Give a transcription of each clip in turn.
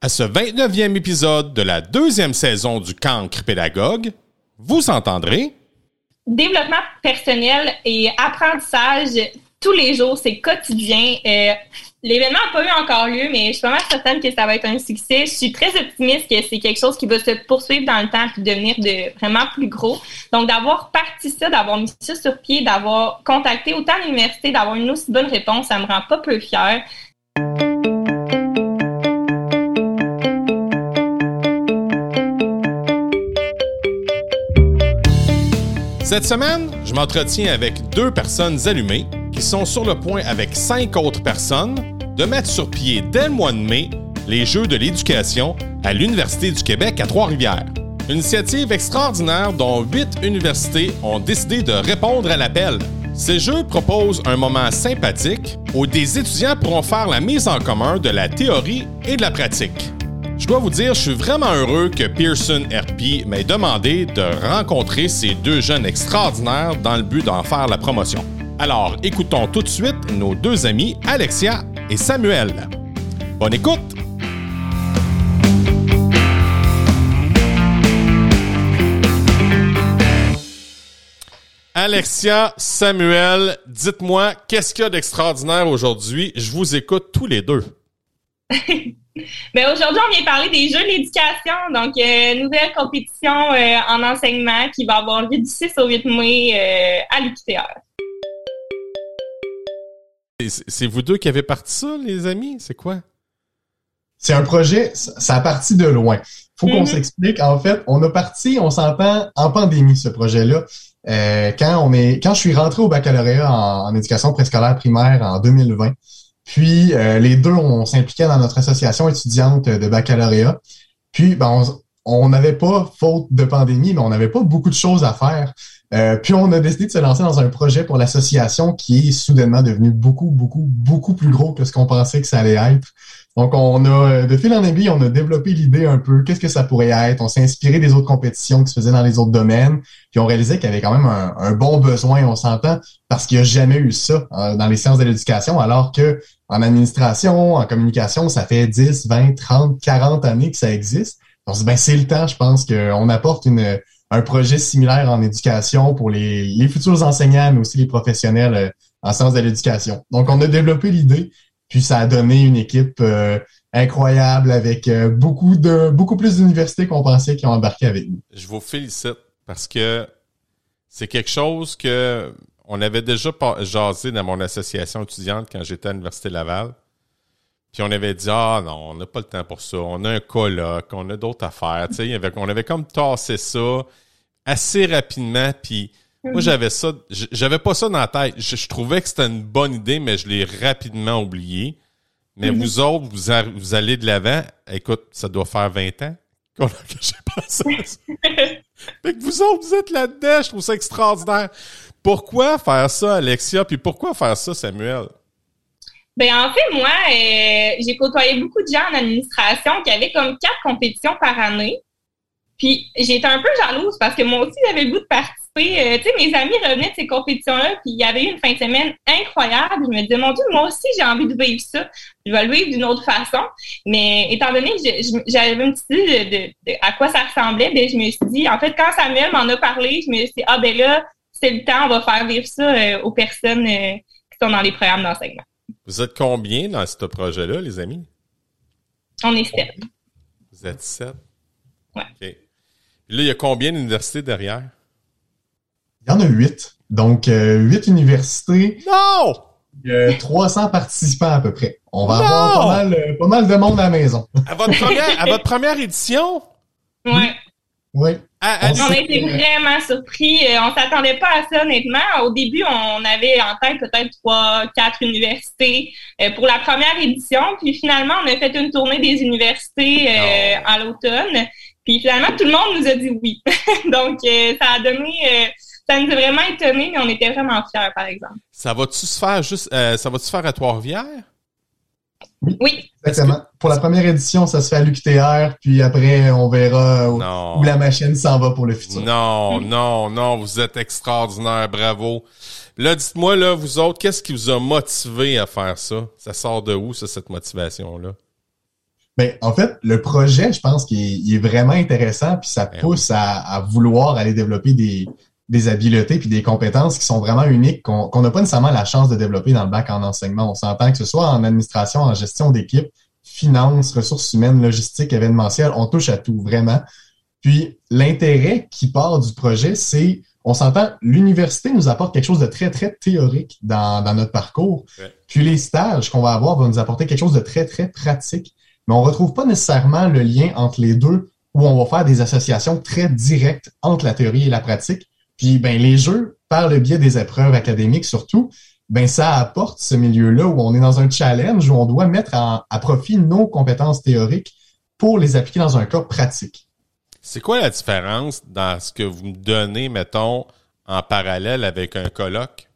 À ce 29e épisode de la deuxième saison du Cancre Pédagogue, vous entendrez développement personnel et apprentissage tous les jours, c'est quotidien. Euh, L'événement n'a pas eu encore lieu, mais je suis mal certaine que ça va être un succès. Je suis très optimiste que c'est quelque chose qui va se poursuivre dans le temps puis devenir de vraiment plus gros. Donc, d'avoir parti ça, d'avoir mis ça sur pied, d'avoir contacté autant l'université, d'avoir une aussi bonne réponse, ça me rend pas peu fière. Cette semaine, je m'entretiens avec deux personnes allumées qui sont sur le point avec cinq autres personnes de mettre sur pied dès le mois de mai les Jeux de l'éducation à l'Université du Québec à Trois-Rivières. Une initiative extraordinaire dont huit universités ont décidé de répondre à l'appel. Ces Jeux proposent un moment sympathique où des étudiants pourront faire la mise en commun de la théorie et de la pratique. Je dois vous dire, je suis vraiment heureux que Pearson RP m'ait demandé de rencontrer ces deux jeunes extraordinaires dans le but d'en faire la promotion. Alors, écoutons tout de suite nos deux amis Alexia et Samuel. Bonne écoute! Alexia, Samuel, dites-moi, qu'est-ce qu'il y a d'extraordinaire aujourd'hui? Je vous écoute tous les deux. Mais aujourd'hui, on vient parler des Jeux de l'éducation, donc euh, nouvelle compétition euh, en enseignement qui va avoir lieu du 6 au 8 mai euh, à l'UQTR. C'est vous deux qui avez parti ça, les amis? C'est quoi? C'est un projet, ça a parti de loin. Faut qu'on Mm-hmm. s'explique. En fait, on a parti, on s'entend en pandémie, ce projet-là. Euh, quand on est, quand je suis rentré au baccalauréat en, en éducation préscolaire primaire en 2020, puis euh, les deux, on s'impliquait dans notre association étudiante de baccalauréat. Puis, ben, on- n'avait pas, faute de pandémie, mais on n'avait pas beaucoup de choses à faire. Euh, puis on a décidé de se lancer dans un projet pour l'association qui est soudainement devenu beaucoup, beaucoup, beaucoup plus gros que ce qu'on pensait que ça allait être. Donc, on a, euh, de fil en aiguille, on a développé l'idée un peu, qu'est-ce que ça pourrait être. On s'est inspiré des autres compétitions qui se faisaient dans les autres domaines. Puis on réalisait qu'il y avait quand même un, bon besoin, on s'entend, parce qu'il n'y a jamais eu ça euh, dans les sciences de l'éducation, alors que en administration, en communication, ça fait 10, 20, 30, 40 années que ça existe. On se dit, ben, c'est le temps, je pense, qu'on apporte une, un projet similaire en éducation pour les, les futurs enseignants, mais aussi les professionnels euh, en sciences de l'éducation. Donc, on a développé l'idée, puis ça a donné une équipe euh, incroyable avec euh, beaucoup de beaucoup plus d'universités qu'on pensait qui ont embarqué avec nous. Je vous félicite parce que c'est quelque chose que on avait déjà jasé dans mon association étudiante quand j'étais à l'Université Laval. Puis on avait dit Ah non, on n'a pas le temps pour ça. On a un colloque, on a d'autres affaires. Tu sais, on avait comme tassé ça assez rapidement. Puis moi, j'avais ça. J'avais pas ça dans la tête. Je, je trouvais que c'était une bonne idée, mais je l'ai rapidement oublié. Mais vous autres, vous, a- vous allez de l'avant. Écoute, ça doit faire 20 ans qu'on a- que j'ai pensé à ça. Fait que vous autres, vous êtes là-dedans. Je trouve ça extraordinaire. Pourquoi faire ça, Alexia? Puis pourquoi faire ça, Samuel? Ben en fait, moi, euh, j'ai côtoyé beaucoup de gens en administration qui avaient comme quatre compétitions par année. Puis j'étais un peu jalouse parce que moi aussi, j'avais le goût de participer. Euh, tu sais, mes amis revenaient de ces compétitions-là, puis il y avait eu une fin de semaine incroyable. Je me disais, mon Dieu, moi aussi, j'ai envie de vivre ça. Je vais le vivre d'une autre façon. Mais étant donné que j'avais une petite idée de, de- de à quoi ça ressemblait, ben, je me suis dit, en fait, quand Samuel m'en a parlé, je me suis dit, ah ben là, c'est le temps, on va faire vivre ça euh, aux personnes euh, qui sont dans les programmes d'enseignement. Vous êtes combien dans ce projet-là, les amis? On est sept. Vous êtes sept? Ouais. OK. Puis là, il y a combien d'universités derrière? Il y en a huit. Donc, euh, huit universités, Non! euh, 300 participants à peu près. On va Non! avoir pas mal, euh, pas mal de monde à la maison. À votre première, à votre première édition? Ouais. Oui. À- à- On a été vraiment surpris. Euh, On s'attendait pas à ça, honnêtement. Au début, on avait en tête peut-être trois, quatre universités pour la première édition. Puis finalement, on a fait une tournée des universités euh, Non. à l'automne. Puis finalement, tout le monde nous a dit oui. Donc, ça a donné... ça nous a vraiment étonnés, mais on était vraiment fiers, par exemple. ça va-tu se faire juste, euh, ça va-tu se faire à Trois-Rivières? Oui, Exactement. Pour la première édition, ça se fait à l'UQTR, puis après, on verra où, la machine s'en va pour le futur. Non, non, non, vous êtes extraordinaire, bravo. Là, dites-moi, là, vous autres, qu'est-ce qui vous a motivé à faire ça? Ça sort de où, ça, cette motivation-là? Ben, en fait, le projet, je pense qu'il est, vraiment intéressant, puis ça Ben pousse à, vouloir aller développer des, des habiletés puis des compétences qui sont vraiment uniques, qu'on n'a pas nécessairement la chance de développer dans le bac en enseignement. On s'entend que ce soit en administration, en gestion d'équipe, finance, ressources humaines, logistique, événementielle, on touche à tout, vraiment. Puis l'intérêt qui part du projet, c'est, on s'entend, l'université nous apporte quelque chose de très, très théorique dans, dans notre parcours. Puis les stages qu'on va avoir vont nous apporter quelque chose de très, très pratique. Mais on retrouve pas nécessairement le lien entre les deux où on va faire des associations très directes entre la théorie et la pratique. Puis ben les jeux, par le biais des épreuves académiques surtout, ben ça apporte ce milieu-là où on est dans un challenge où on doit mettre à profit nos compétences théoriques pour les appliquer dans un cas pratique. C'est quoi la différence dans ce que vous me donnez, mettons, en parallèle avec un colloque?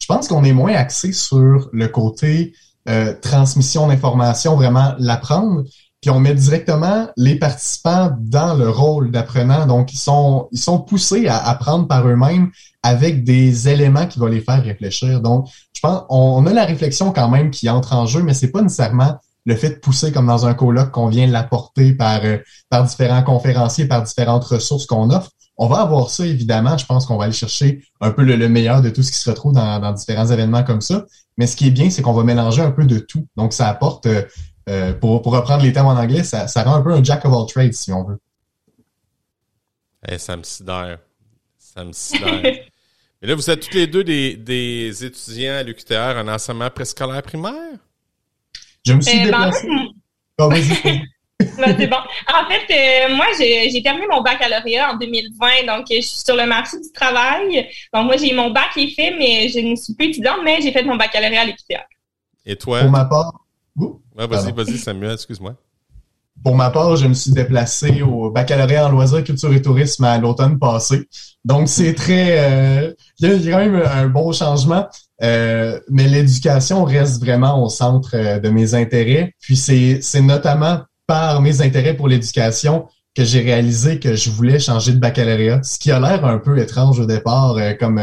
Je pense qu'on est moins axé sur le côté euh, transmission d'informations, vraiment l'apprendre. Puis on met directement les participants dans le rôle d'apprenant. Donc, ils sont, ils sont poussés à apprendre par eux-mêmes avec des éléments qui vont les faire réfléchir. Donc, je pense on a la réflexion quand même qui entre en jeu, mais c'est pas nécessairement le fait de pousser comme dans un colloque qu'on vient l'apporter par, euh, par différents conférenciers, par différentes ressources qu'on offre. On va avoir ça, évidemment. Je pense qu'on va aller chercher un peu le, meilleur de tout ce qui se retrouve dans, dans différents événements comme ça. Mais ce qui est bien, c'est qu'on va mélanger un peu de tout. Donc, ça apporte, euh, pour, pour reprendre les termes en anglais, ça, ça rend un peu un jack of all trades, si on veut. Hey, ça me sidère. Ça me sidère. Mais là, vous êtes tous les deux des, des étudiants à l'UQTR en enseignement préscolaire primaire? Je me suis euh, ben, déplacé. Ben, c'est bon. En fait, euh, moi, j'ai terminé mon baccalauréat en 2020, donc je suis sur le marché du travail. Donc, moi, j'ai mon bac qui est fait, mais je ne suis plus étudiante, mais j'ai fait mon baccalauréat à l'UQTR. Et toi? Pour ma part... vas-y, vas-y, Samuel, excuse-moi. Pour ma part, je me suis déplacé au baccalauréat en loisirs, culture et tourisme à l'automne passé. Donc, c'est très... Euh, il y, a quand même un bon changement. Euh, mais l'éducation reste vraiment au centre euh, de mes intérêts. Puis c'est, c'est notamment par mes intérêts pour l'éducation que j'ai réalisé que je voulais changer de baccalauréat, ce qui a l'air un peu étrange au départ comme,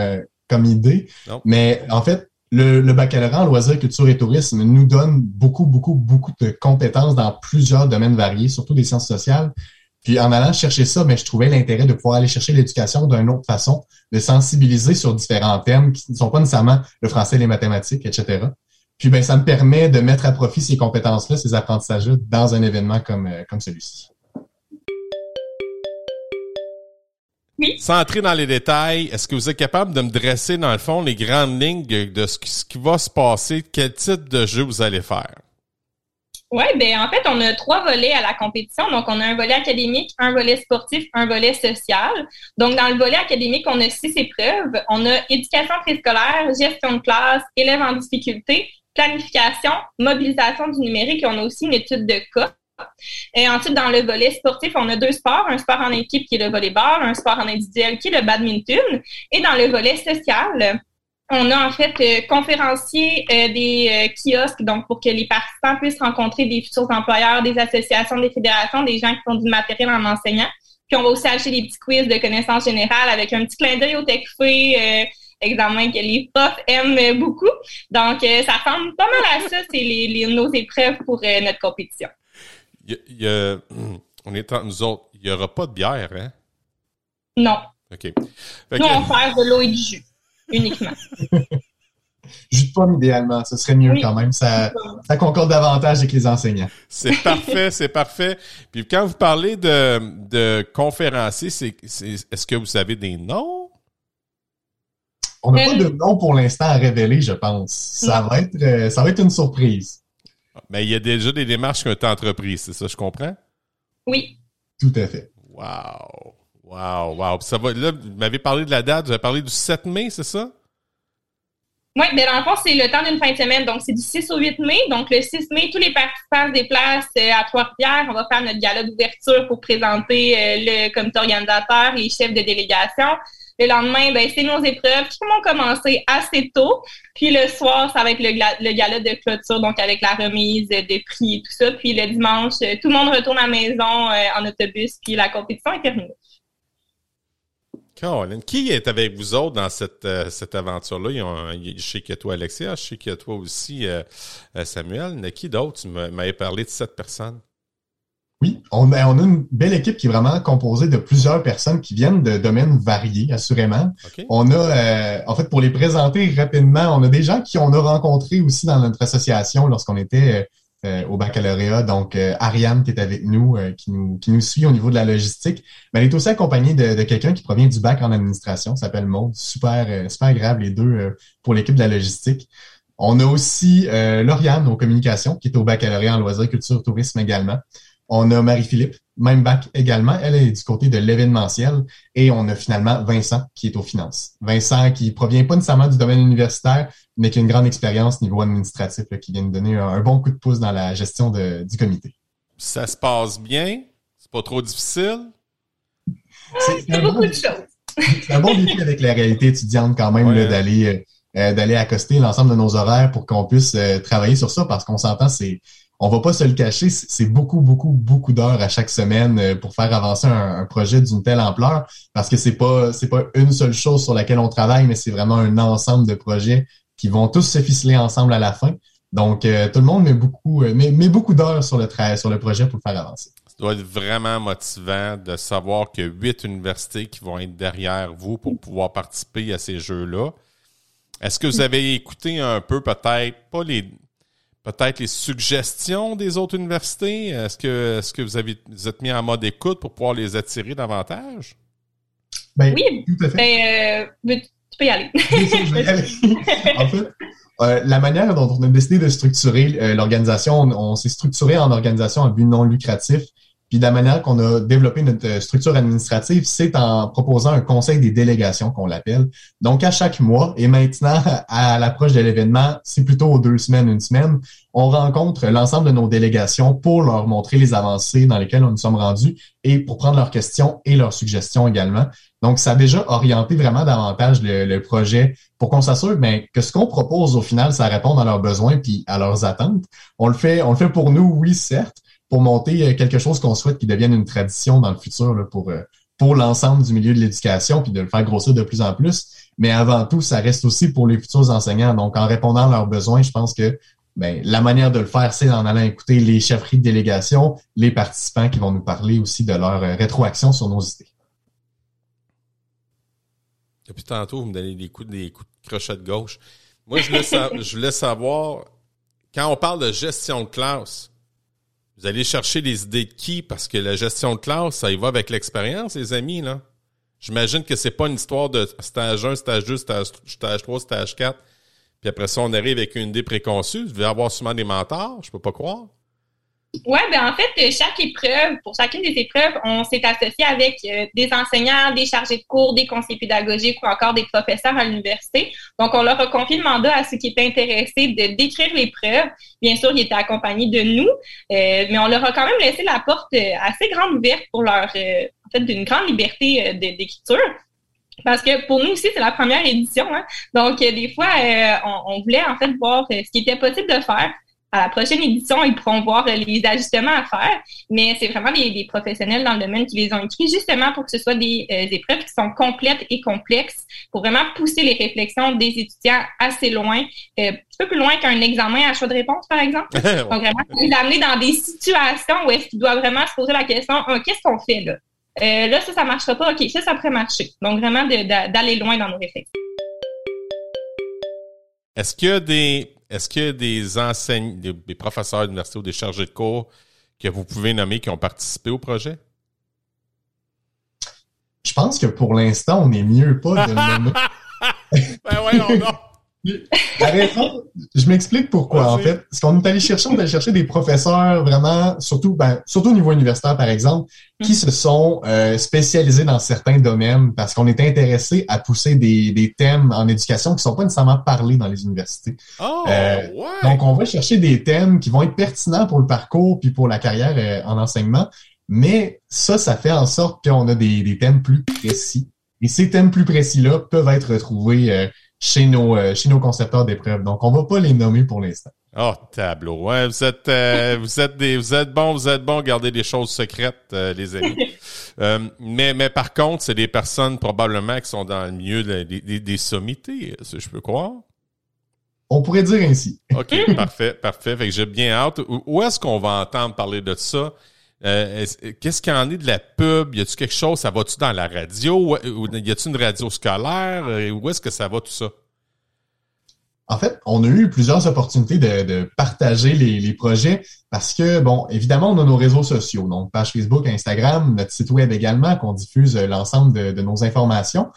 comme idée. Mais en fait, le, baccalauréat en loisirs, culture et tourisme nous donne beaucoup, beaucoup, beaucoup de compétences dans plusieurs domaines variés, surtout des sciences sociales. Puis en allant chercher ça, mais ben, je trouvais l'intérêt de pouvoir aller chercher l'éducation d'une autre façon, de sensibiliser sur différents thèmes qui ne sont pas nécessairement le français, les mathématiques, etc. Puis ben ça me permet de mettre à profit ces compétences-là, ces apprentissages-là dans un événement comme, euh, comme celui-ci. Oui. Sans entrer dans les détails, est-ce que vous êtes capable de me dresser, dans le fond, les grandes lignes de ce qui va se passer, quel type de jeu vous allez faire? Oui, ben en fait, on a trois volets à la compétition. Donc, on a un volet académique, un volet sportif, un volet social. Donc, dans le volet académique, on a six épreuves. On a éducation préscolaire, gestion de classe, élèves en difficulté, planification, mobilisation du numérique et on a aussi une étude de cas. Et ensuite, dans le volet sportif, on a deux sports, un sport en équipe qui est le volleyball, un sport en individuel qui est le badminton. Et dans le volet social, on a en fait euh, conférencier euh, des euh, kiosques, donc pour que les participants puissent rencontrer des futurs employeurs, des associations, des fédérations, des gens qui font du matériel en enseignant. Puis on va aussi acheter des petits quiz de connaissances générales avec un petit clin d'œil au TechFé, examen que les profs aiment beaucoup. Donc, ça ressemble pas mal à ça, c'est les, les, nos épreuves pour notre compétition. Il y a, on est entre nous autres, il n'y aura pas de bière, hein? Non. OK. Nous, on fait de l'eau et du jus uniquement. Jus de pomme, idéalement, ce serait mieux quand même. Ça, ça concorde davantage avec les enseignants. C'est parfait, c'est parfait. Puis quand vous parlez de, de conférenciers, c'est, est-ce que vous avez des noms? On n'a pas de nom pour l'instant à révéler, je pense. Ça va être, euh, ça va être une surprise. Mais il y a déjà des démarches qui ont été entreprises, c'est ça, je comprends? Oui. Tout à fait. Wow. Wow, wow. ça va, là, vous m'avez parlé de la date, vous avez parlé du 7 mai, c'est ça? Oui, mais dans le fond, c'est le temps d'une fin de semaine. Donc, c'est du 6 au 8 mai. Donc, le 6 mai, tous les participants se déplacent euh, à Trois-Rivières. On va faire notre gala d'ouverture pour présenter euh, le comité organisateur, les chefs de délégation. Le lendemain, ben, c'est nos épreuves qui vont commencer assez tôt. Puis le soir, ça va être le, le gala de clôture, donc avec la remise de prix et tout ça. Puis le dimanche, euh, tout le monde retourne à la maison en autobus, puis la compétition est terminée. Caroline, qui est avec vous autres dans cette, euh, cette aventure-là? Je sais a toi, Alexia, je sais a toi aussi, euh, euh, Samuel. Mais qui d'autre? Tu m'avais parlé de sept personnes. Oui, on, a une belle équipe qui est vraiment composée de plusieurs personnes qui viennent de domaines variés, assurément. On a, en fait, pour les présenter rapidement, on a des gens qui on a rencontrés aussi dans notre association lorsqu'on était euh, au baccalauréat. Donc, euh, Ariane qui est avec nous, euh, qui nous, qui nous suit au niveau de la logistique. Mais elle est aussi accompagnée de, quelqu'un qui provient du bac en administration, s'appelle Maud. Super, super agréable les deux pour l'équipe de la logistique. On a aussi Lauriane aux communications, qui est au baccalauréat en loisirs, culture, tourisme également. On a Marie-Philippe, même bac également. Elle est du côté de l'événementiel. Et on a finalement Vincent, qui est aux finances. Vincent, qui provient pas nécessairement du domaine universitaire, mais qui a une grande expérience niveau administratif, qui vient de donner un, bon coup de pouce dans la gestion du comité. Ça se passe bien? C'est pas trop difficile? C'est beaucoup de choses. C'est un bon défi avec la réalité étudiante quand même d'aller euh, euh, d'aller accoster l'ensemble de nos horaires pour qu'on puisse euh, travailler sur ça parce qu'on s'entend, c'est on va pas se le cacher, c'est beaucoup, beaucoup, beaucoup d'heures à chaque semaine euh, pour faire avancer un, projet d'une telle ampleur, parce que c'est pas c'est pas une seule chose sur laquelle on travaille, mais c'est vraiment un ensemble de projets qui vont tous se ficeler ensemble à la fin. Donc, euh, tout le monde met beaucoup, euh, met, beaucoup d'heures sur le travail, sur le projet pour le faire avancer. Ça doit être vraiment motivant de savoir que huit universités qui vont être derrière vous pour pouvoir participer à ces jeux-là. Est-ce que vous avez écouté un peu peut-être, pas les peut-être les suggestions des autres universités? Est-ce que, est-ce que vous, avez, vous êtes mis en mode écoute pour pouvoir les attirer davantage? Ben, oui, tout à fait. Ben, euh, tu peux y aller. en fait, euh, la manière dont on a décidé de structurer euh, l'organisation, on, on s'est structuré en organisation à but non lucratif puis de la manière qu'on a développé notre euh, structure administrative, c'est en proposant un conseil des délégations qu'on l'appelle. Donc à chaque mois, et maintenant à l'approche de l'événement, c'est plutôt deux semaines, une semaine, on rencontre l'ensemble de nos délégations pour leur montrer les avancées dans lesquelles nous sommes rendus et pour prendre leurs questions et leurs suggestions également. Donc ça a déjà orienté vraiment davantage le, projet pour qu'on s'assure ben, que ce qu'on propose au final, ça répond à leurs besoins puis à leurs attentes. On le fait, on le fait pour nous, oui certes pour monter euh, quelque chose qu'on souhaite qui devienne une tradition dans le futur là, pour, euh, pour l'ensemble du milieu de l'éducation, puis de le faire grossir de plus en plus. Mais avant tout, ça reste aussi pour les futurs enseignants. Donc, en répondant à leurs besoins, je pense que ben, la manière de le faire, c'est en allant écouter les chefferies de délégation, les participants qui vont nous parler aussi de leur euh, rétroaction sur nos idées. Depuis tantôt, vous me donnez des coups, des coups de crochet de gauche. Moi, je voulais, je voulais savoir, quand on parle de gestion de classe, vous allez chercher les idées de qui? Parce que la gestion de classe, ça y va avec l'expérience, les amis, là. J'imagine que c'est pas une histoire de stage 1, stage 2, stage, stage 3, stage 4. Puis après ça, on arrive avec une idée préconçue. Vous devez avoir souvent des mentors, je peux pas croire. Oui, ben en fait, chaque épreuve, pour chacune des épreuves, on s'est associé avec euh, des enseignants, des chargés de cours, des conseillers pédagogiques ou encore des professeurs à l'université. Donc, on leur a confié le mandat à ceux qui étaient intéressés de décrire l'épreuve. Bien sûr, ils étaient accompagnés de nous, euh, mais on leur a quand même laissé la porte euh, assez grande ouverte pour leur, en fait, d'une grande liberté d'écriture. Parce que pour nous aussi, c'est la première édition. Hein? Donc, des fois, on, on, voulait en fait voir ce qui était possible de faire à la prochaine édition, ils pourront voir les ajustements à faire, mais c'est vraiment des, professionnels dans le domaine qui les ont écrits justement pour que ce soit des euh, épreuves qui sont complètes et complexes pour vraiment pousser les réflexions des étudiants assez loin, euh, un petit peu plus loin qu'un examen à choix de réponse, par exemple. Donc vraiment, les amener dans des situations où est-ce qu'ils doivent vraiment se poser la question, ah, qu'est-ce qu'on fait là? Euh, là, ça, ça marchera pas. OK, ça, ça pourrait marcher. Donc, vraiment, d'aller loin dans nos réflexions. Est-ce qu'il y a des est-ce qu'il y a des enseignants, des, professeurs d'université ou des chargés de cours que vous pouvez nommer qui ont participé au projet? Je pense que pour l'instant, on est mieux pas de le nommer. ben ouais, non. La raison, je m'explique pourquoi, en fait. Ce qu'on est allé chercher, on est allé chercher des professeurs vraiment, surtout, ben, surtout au niveau universitaire, par exemple, qui se sont euh, spécialisés dans certains domaines parce qu'on est intéressé à pousser des, des, thèmes en éducation qui sont pas nécessairement parlés dans les universités. Oh, euh, Donc, on va chercher des thèmes qui vont être pertinents pour le parcours puis pour la carrière euh, en enseignement. Mais ça, ça fait en sorte qu'on a des, des thèmes plus précis. Et ces thèmes plus précis-là peuvent être retrouvés chez nos, euh, chez nos concepteurs d'épreuves. Donc, on va pas les nommer pour l'instant. Oh, tableau. Ouais, vous êtes, euh, vous êtes des, vous êtes bons, vous êtes bons, garder des choses secrètes, euh, les amis. Euh, mais, mais par contre, c'est des personnes probablement qui sont dans le milieu des, des, sommités, si je peux croire. On pourrait dire ainsi. OK, parfait, parfait. Fait que j'ai bien hâte. Où est-ce qu'on va entendre parler de ça? Qu'est-ce qu'il en est de la pub? Y a-tu quelque chose? Ça va-tu dans la radio? Ou y a-tu une radio scolaire? Où est-ce que ça va tout ça? En fait, on a eu plusieurs opportunités de, partager les, projets parce que, bon, évidemment, on a nos réseaux sociaux, donc page Facebook, Instagram, notre site web également, qu'on diffuse l'ensemble de, nos informations.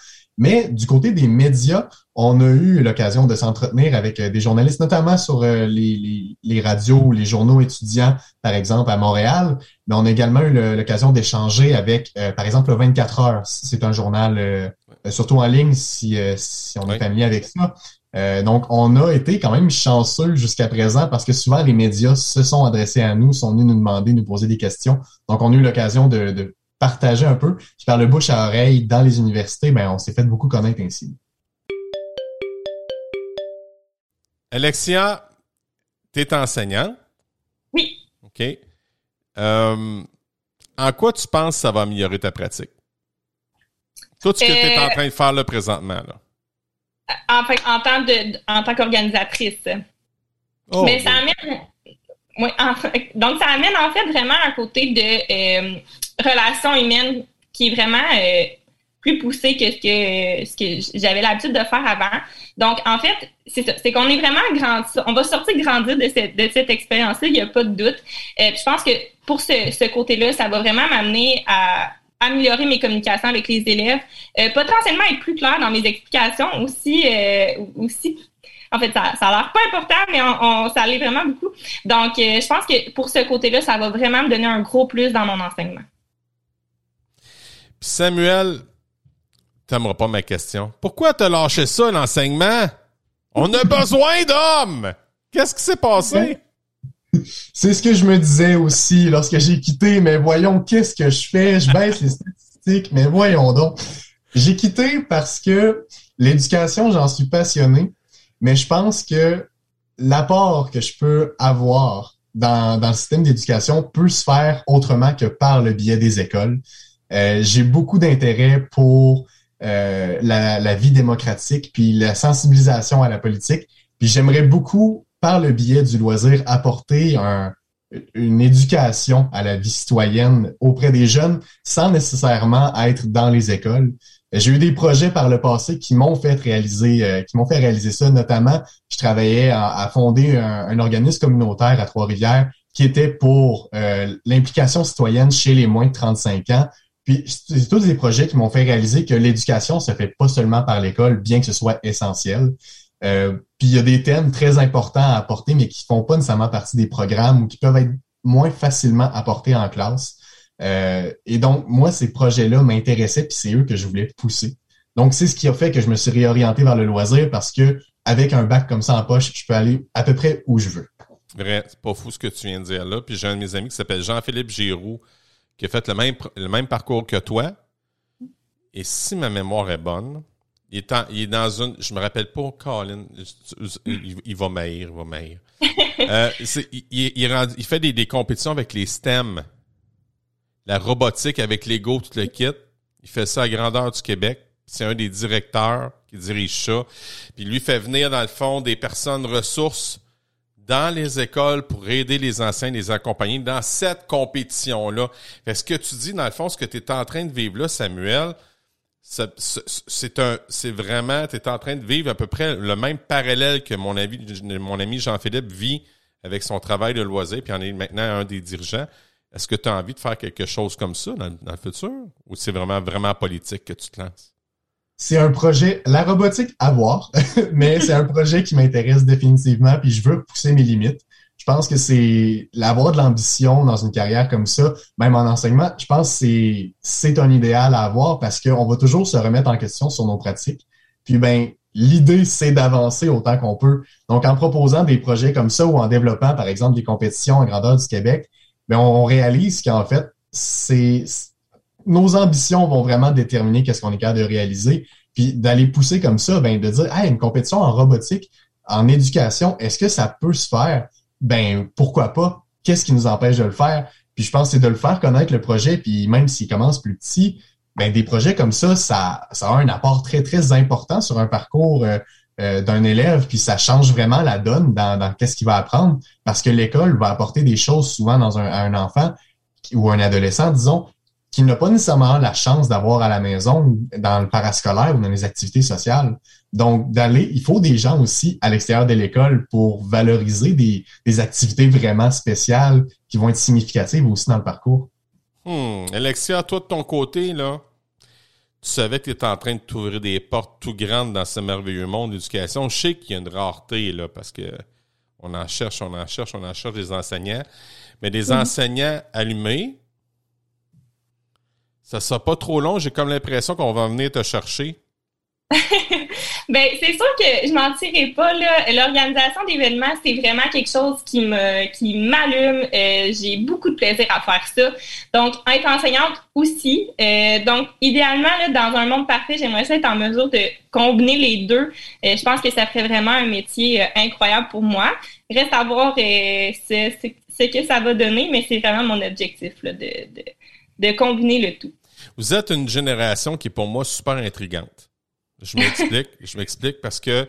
Mais du côté des médias, on a eu l'occasion de s'entretenir avec euh, des journalistes, notamment sur euh, les, les, radios ou les journaux étudiants, par exemple, à Montréal. Mais on a également eu l'occasion d'échanger avec, euh, par exemple, le 24 heures. C'est un journal, surtout en ligne, si, si on est familier avec ça. Euh, donc, on a été quand même chanceux jusqu'à présent parce que souvent les médias se sont adressés à nous, sont venus nous demander, nous poser des questions. Donc, on a eu l'occasion de, partager un peu. Puis par le bouche à oreille dans les universités, ben, on s'est fait beaucoup connaître ainsi. Alexia, tu es enseignant? Oui. OK. Euh, en quoi tu penses que ça va améliorer ta pratique? Tout ce que tu es en euh, train de faire là présentement. Là en, en tant, de, en tant qu'organisatrice. Oh, Mais ça amène. Donc, ça amène en fait vraiment un côté de euh, relation humaine qui est vraiment euh, plus poussé que ce que, ce que j'avais l'habitude de faire avant. Donc, en fait, c'est ça. C'est qu'on est vraiment grandi. On va sortir grandir de cette, de cette expérience-là, il n'y a pas de doute. Euh, je pense que pour ce, ce côté-là, ça va vraiment m'amener à améliorer mes communications avec les élèves, euh, potentiellement être plus clair dans mes explications aussi, euh, aussi. En fait, ça, ça a l'air pas important, mais on, ça l'est vraiment beaucoup. Donc, euh, je pense que pour ce côté-là, ça va vraiment me donner un gros plus dans mon enseignement. Samuel, t'aimeras pas ma question. Pourquoi t'as lâché ça, l'enseignement? On a besoin d'hommes! Qu'est-ce qui s'est passé? C'est ce que je me disais aussi lorsque j'ai quitté. Mais voyons, qu'est-ce que je fais? Je baisse les statistiques, mais voyons donc. J'ai quitté parce que l'éducation, j'en suis passionné, mais je pense que l'apport que je peux avoir dans, dans le système d'éducation peut se faire autrement que par le biais des écoles. Euh, j'ai beaucoup d'intérêt pour euh, la, la vie démocratique, puis la sensibilisation à la politique. Puis j'aimerais beaucoup par le biais du loisir, apporter une éducation à la vie citoyenne auprès des jeunes sans nécessairement être dans les écoles. J'ai eu des projets par le passé qui m'ont fait réaliser, euh, qui m'ont fait réaliser ça. Notamment, je travaillais à, fonder un, organisme communautaire à Trois-Rivières qui était pour euh, l'implication citoyenne chez les moins de 35 ans. Puis c'est tous des projets qui m'ont fait réaliser que l'éducation se fait pas seulement par l'école, bien que ce soit essentiel. Euh, puis il y a des thèmes très importants à apporter, mais qui font pas nécessairement partie des programmes ou qui peuvent être moins facilement apportés en classe. Euh, et donc, moi, ces projets-là m'intéressaient, puis c'est eux que je voulais pousser. Donc, c'est ce qui a fait que je me suis réorienté vers le loisir parce que avec un bac comme ça en poche, je peux aller à peu près où je veux. Vrai, c'est pas fou ce que tu viens de dire là. Puis j'ai un de mes amis qui s'appelle Jean-Philippe Giroux, qui a fait le même, le même parcours que toi. Et si ma mémoire est bonne, il est, il est, dans une. Je me rappelle pas, Colin. Il, va maïr, il va maïr. euh, il, il, fait des, des, compétitions avec les STEM. La robotique avec Lego, tout le kit. Il fait ça à grandeur du Québec. C'est un des directeurs qui dirige ça. Puis lui fait venir, dans le fond, des personnes ressources dans les écoles pour aider les enseignants, les accompagner dans cette compétition-là. Est-ce que tu dis, dans le fond, ce que tu es en train de vivre là, Samuel, c'est un, c'est vraiment, tu es en train de vivre à peu près le même parallèle que mon ami, mon ami Jean-Philippe vit avec son travail de loisir, puis en est maintenant un des dirigeants. Est-ce que tu as envie de faire quelque chose comme ça dans, le futur, ou c'est vraiment vraiment politique que tu te lances? C'est un projet, la robotique à voir, mais c'est un projet qui m'intéresse définitivement, puis je veux pousser mes limites je pense que c'est l'avoir de l'ambition dans une carrière comme ça, même en enseignement, je pense que c'est, un idéal à avoir parce qu'on va toujours se remettre en question sur nos pratiques. Puis ben, l'idée, c'est d'avancer autant qu'on peut. Donc, en proposant des projets comme ça ou en développant, par exemple, des compétitions en grandeur du Québec, ben, on réalise qu'en fait, c'est nos ambitions vont vraiment déterminer qu'est-ce qu'on est capable de réaliser. Puis d'aller pousser comme ça, ben, de dire, hey, une compétition en robotique, en éducation, est-ce que ça peut se faire? Ben, pourquoi pas? Qu'est-ce qui nous empêche de le faire? Puis je pense c'est de le faire connaître le projet, puis même s'il commence plus petit, ben des projets comme ça, ça, ça a un apport très, très important sur un parcours euh, d'un élève, puis ça change vraiment la donne dans, dans qu'est-ce qu'il va apprendre, parce que l'école va apporter des choses souvent dans un, un enfant ou un adolescent, disons, qui n'a pas nécessairement la chance d'avoir à la maison, dans le parascolaire ou dans les activités sociales. Donc, d'aller, il faut des gens aussi à l'extérieur de l'école pour valoriser des, des, activités vraiment spéciales qui vont être significatives aussi dans le parcours. Hmm. Alexia, toi de ton côté, là, tu savais que tu étais en train de t'ouvrir des portes tout grandes dans ce merveilleux monde d'éducation. Je sais qu'il y a une rareté, là, parce que on en cherche, on en cherche, on en cherche des enseignants. Mais des mm-hmm. enseignants allumés, ça sera pas trop long. J'ai comme l'impression qu'on va venir te chercher. Ben, c'est sûr que je m'en tirerai pas, là. L'organisation d'événements, c'est vraiment quelque chose qui me, qui m'allume. Euh, j'ai beaucoup de plaisir à faire ça. Donc, être enseignante aussi. Euh, donc, idéalement, là, dans un monde parfait, j'aimerais ça être en mesure de combiner les deux. Euh, je pense que ça ferait vraiment un métier incroyable pour moi. Reste à voir ce, ce, que ça va donner, mais c'est vraiment mon objectif, là, de, de, de combiner le tout. Vous êtes une génération qui est pour moi super intrigante. Je m'explique, je m'explique parce que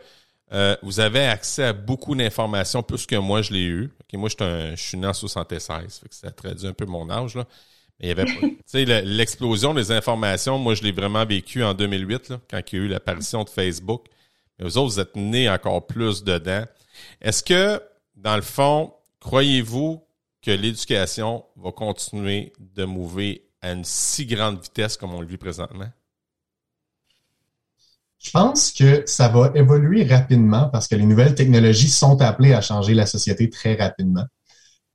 euh, vous avez accès à beaucoup d'informations plus que moi je l'ai eu. moi je suis né en 76, fait que ça traduit un peu mon âge là. Mais il y avait tu sais l'explosion des informations, moi je l'ai vraiment vécu en 2008 là, quand il y a eu l'apparition de Facebook. Mais vous autres vous êtes nés encore plus dedans. Est-ce que dans le fond, croyez-vous que l'éducation va continuer de mouver à une si grande vitesse comme on le vit présentement? Je pense que ça va évoluer rapidement parce que les nouvelles technologies sont appelées à changer la société très rapidement.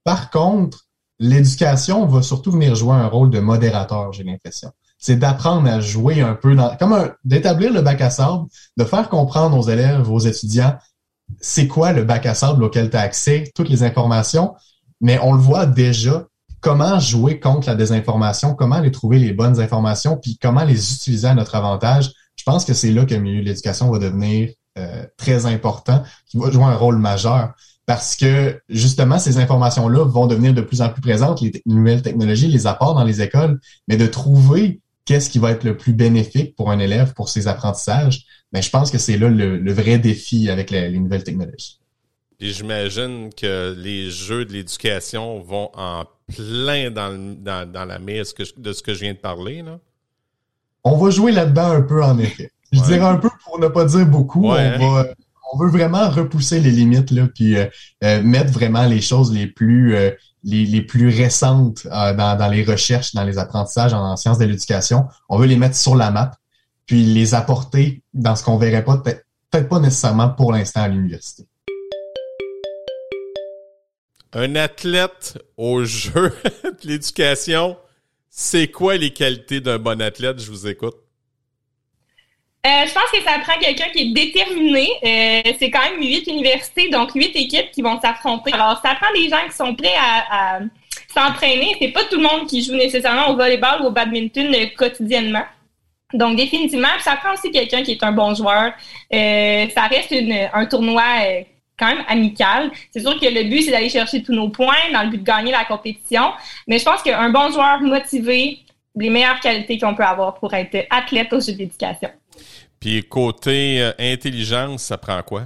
Par contre, l'éducation va surtout venir jouer un rôle de modérateur, j'ai l'impression. C'est d'apprendre à jouer un peu dans, comme d'établir le bac à sable, de faire comprendre aux élèves, aux étudiants, c'est quoi le bac à sable auquel tu as accès, toutes les informations, mais on le voit déjà comment jouer contre la désinformation, comment aller trouver les bonnes informations, puis comment les utiliser à notre avantage. Je pense que c'est là que le milieu de l'éducation va devenir euh, très important, qui va jouer un rôle majeur. Parce que justement, ces informations-là vont devenir de plus en plus présentes, les nouvelles technologies, les apports dans les écoles, mais de trouver qu'est-ce qui va être le plus bénéfique pour un élève pour ses apprentissages, ben, je pense que c'est là le, vrai défi avec les nouvelles technologies. Et j'imagine que les jeux de l'éducation vont en plein dans, dans, dans la mire de ce que je viens de parler. Là. On va jouer là-dedans un peu, en effet. Je dirais un peu pour ne pas dire beaucoup. On, va, on veut vraiment repousser les limites, là, puis euh, euh, mettre vraiment les choses les plus, euh, les, les, plus récentes dans, dans les recherches, dans les apprentissages en, sciences de l'éducation. On veut les mettre sur la map, puis les apporter dans ce qu'on verrait pas, peut-être pas nécessairement pour l'instant à l'université un athlète au jeu de l'éducation, c'est quoi les qualités d'un bon athlète? Je vous écoute. Euh, je pense que ça prend quelqu'un qui est déterminé. Euh, c'est quand même huit universités, donc huit équipes qui vont s'affronter. Alors, ça prend des gens qui sont prêts à, s'entraîner. C'est pas tout le monde qui joue nécessairement au volleyball ou au badminton euh, quotidiennement. Donc, définitivement, ça prend aussi quelqu'un qui est un bon joueur. ça reste un tournoi quand même amical. C'est sûr que le but, c'est d'aller chercher tous nos points dans le but de gagner la compétition. Mais je pense qu'un bon joueur motivé, les meilleures qualités qu'on peut avoir pour être athlète au jeu d'éducation. Puis côté euh, intelligence, ça prend quoi?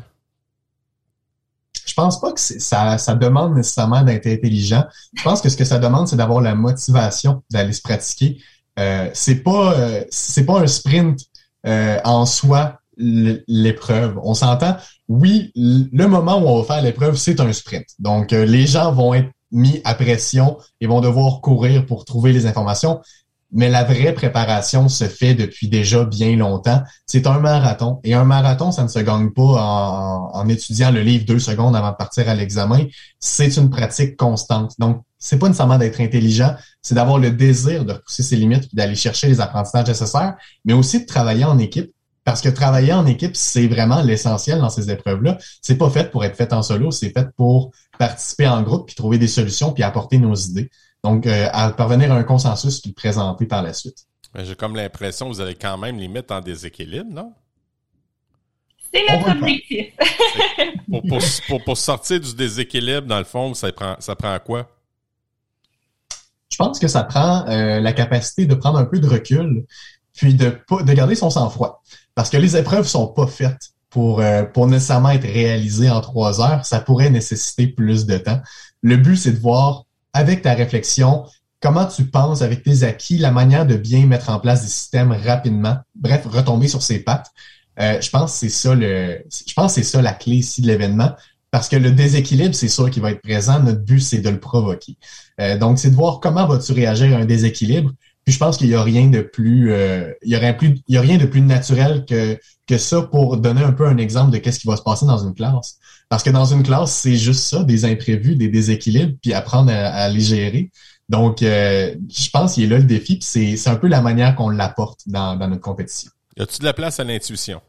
Je pense pas que ça, ça demande nécessairement d'être intelligent. Je pense que ce que ça demande, c'est d'avoir la motivation d'aller se pratiquer. Euh, c'est pas euh, c'est pas un sprint euh, en soi l'épreuve. On s'entend, oui, le moment où on va faire l'épreuve, c'est un sprint. Donc, euh, les gens vont être mis à pression et vont devoir courir pour trouver les informations. Mais la vraie préparation se fait depuis déjà bien longtemps. C'est un marathon. Et un marathon, ça ne se gagne pas en, étudiant le livre deux secondes avant de partir à l'examen. C'est une pratique constante. Donc, c'est pas nécessairement d'être intelligent, c'est d'avoir le désir de repousser ses limites et d'aller chercher les apprentissages nécessaires, mais aussi de travailler en équipe parce que travailler en équipe, c'est vraiment l'essentiel dans ces épreuves-là. C'est pas fait pour être fait en solo, c'est fait pour participer en groupe, puis trouver des solutions, puis apporter nos idées. Donc, euh, à parvenir à un consensus, puis le présenter par la suite. J'ai comme l'impression que vous allez quand même les mettre en déséquilibre, non? C'est notre objectif. pour, sortir du déséquilibre, dans le fond, ça prend, ça prend quoi? Je pense que ça prend euh, la capacité de prendre un peu de recul, puis de, de garder son sang-froid. Parce que les épreuves sont pas faites pour, euh, pour nécessairement être réalisées en trois heures. Ça pourrait nécessiter plus de temps. Le but, c'est de voir, avec ta réflexion, comment tu penses avec tes acquis, la manière de bien mettre en place des systèmes rapidement. Bref, retomber sur ses pattes. Euh, je pense c'est ça le, je pense c'est ça la clé ici de l'événement. Parce que le déséquilibre, c'est sûr qu'il va être présent. Notre but, c'est de le provoquer. Euh, donc, c'est de voir comment vas-tu réagir à un déséquilibre. Puis je pense qu'il y a rien de plus, euh, il y aurait plus, il y a rien de plus naturel que que ça pour donner un peu un exemple de qu'est-ce qui va se passer dans une classe. Parce que dans une classe, c'est juste ça, des imprévus, des déséquilibres, puis apprendre à les gérer. Donc, euh, je pense qu'il est là le défi, puis c'est un peu la manière qu'on l'apporte dans, dans notre compétition. Y a-tu de la place à l'intuition?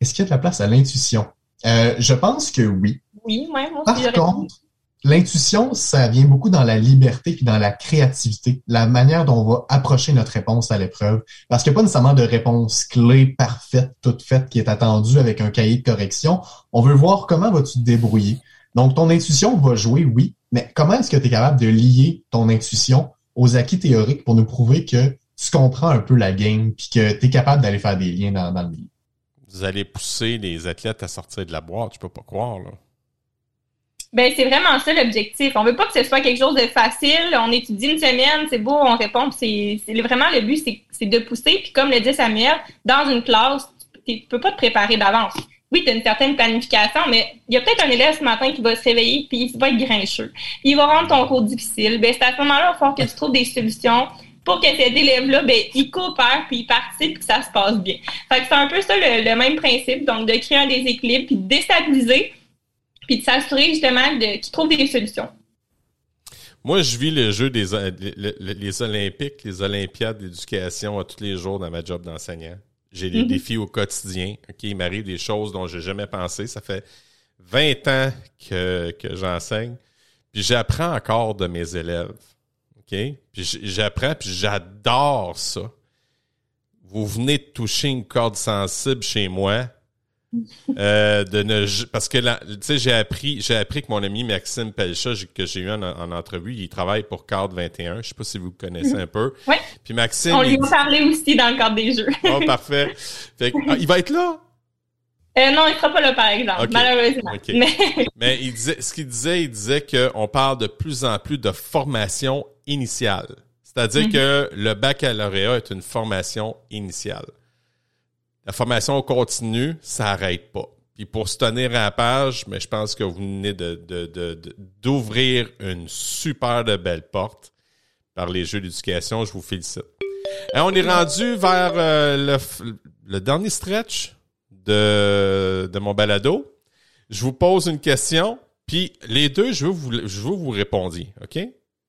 Est-ce qu'il y a de la place à l'intuition? Euh, je pense que oui. Oui, moi, Par contre, l'intuition, ça vient beaucoup dans la liberté puis dans la créativité, la manière dont on va approcher notre réponse à l'épreuve. Parce qu'il n'y a pas nécessairement de réponse clé, parfaite, toute faite, qui est attendue avec un cahier de correction. On veut voir comment vas-tu te débrouiller. Donc, ton intuition va jouer, oui, mais comment est-ce que tu es capable de lier ton intuition aux acquis théoriques pour nous prouver que tu comprends un peu la game puis que tu es capable d'aller faire des liens dans, le milieu? Vous allez pousser les athlètes à sortir de la boîte, je peux pas croire, là. Ben, c'est vraiment ça l'objectif. On veut pas que ce soit quelque chose de facile. On étudie une semaine, c'est beau, on répond. C'est vraiment le but, c'est de pousser. Puis comme le dit Samuel, dans une classe, tu peux pas te préparer d'avance oui, tu as une certaine planification, mais il y a peut-être un élève ce matin qui va se réveiller puis il va être grincheux. il va rendre ton cours difficile. Ben, c'est à ce moment-là, il faut que tu trouves des solutions pour que cet élève-là, ben, il coopère, puis il participe, puis que ça se passe bien. Fait que c'est un peu ça le, même principe, donc de créer un déséquilibre, puis de déstabiliser, puis de s'assurer justement qu'il trouve des solutions. Moi, je vis le jeu des les Olympiques, les Olympiades d'éducation à tous les jours dans ma job d'enseignant. J'ai des mhm. défis au quotidien. OK, il m'arrive des choses dont j'ai jamais pensé. Ça fait 20 ans que, que j'enseigne. Puis j'apprends encore de mes élèves. OK? Puis j'apprends, puis j'adore ça. Vous venez de toucher une corde sensible chez moi. Euh, de ne parce que tu sais j'ai appris j'ai appris que mon ami Maxime Pelcha que j'ai eu en, entrevue il travaille pour Card 21 je sais pas si vous connaissez un peu. Oui. puis Maxime on lui a parlé aussi dans le cadre des jeux. Oh parfait. Ah, il va être là? Euh, non il sera pas là par exemple malheureusement. Mais, mais il disait ce qu'il disait il disait qu'on parle de plus en plus de formation initiale. C'est-à-dire mm-hmm. que le baccalauréat est une formation initiale la formation continue, ça n'arrête pas. Puis pour se tenir à la page, mais je pense que vous venez d'ouvrir de, une super de belle porte par les jeux d'éducation. Je vous félicite. Et on est rendu vers euh, le, dernier stretch de, de mon balado. Je vous pose une question, puis les deux, je veux vous, je veux vous répondiez, OK?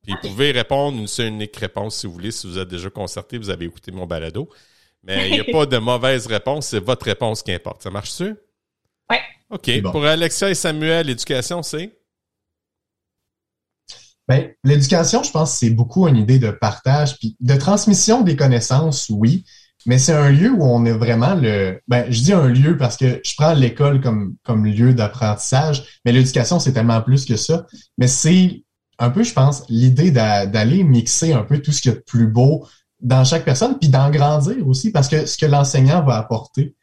Puis vous pouvez répondre une seule unique réponse si vous voulez, si vous êtes déjà concerté, vous avez écouté mon balado. Mais il n'y a pas de mauvaise réponse, c'est votre réponse qui importe. Ça marche-tu? Oui. OK. Pour Alexia et Samuel, l'éducation, c'est? Ben, l'éducation, je pense, c'est beaucoup une idée de partage, puis de transmission des connaissances, oui, mais c'est un lieu où on est vraiment le. Ben, je dis un lieu parce que je prends l'école comme, comme lieu d'apprentissage, mais l'éducation, c'est tellement plus que ça. Mais c'est un peu, je pense, l'idée d'aller mixer un peu tout ce qui est de plus beau dans chaque personne, puis d'en grandir aussi, parce que ce que l'enseignant va apporter,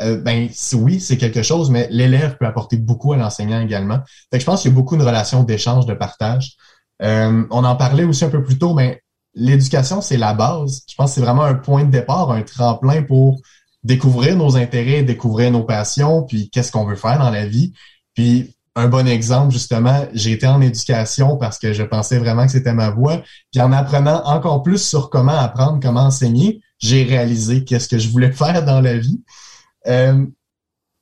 euh, ben oui, c'est quelque chose, mais l'élève peut apporter beaucoup à l'enseignant également. Fait que je pense qu'il y a beaucoup de relations d'échange, de partage. Euh, on en parlait aussi un peu plus tôt, mais l'éducation, c'est la base. Je pense que c'est vraiment un point de départ, un tremplin pour découvrir nos intérêts, découvrir nos passions, puis qu'est-ce qu'on veut faire dans la vie. Puis un bon exemple, justement, j'ai été en éducation parce que je pensais vraiment que c'était ma voie. Puis en apprenant encore plus sur comment apprendre, comment enseigner, j'ai réalisé qu'est-ce que je voulais faire dans la vie. Euh,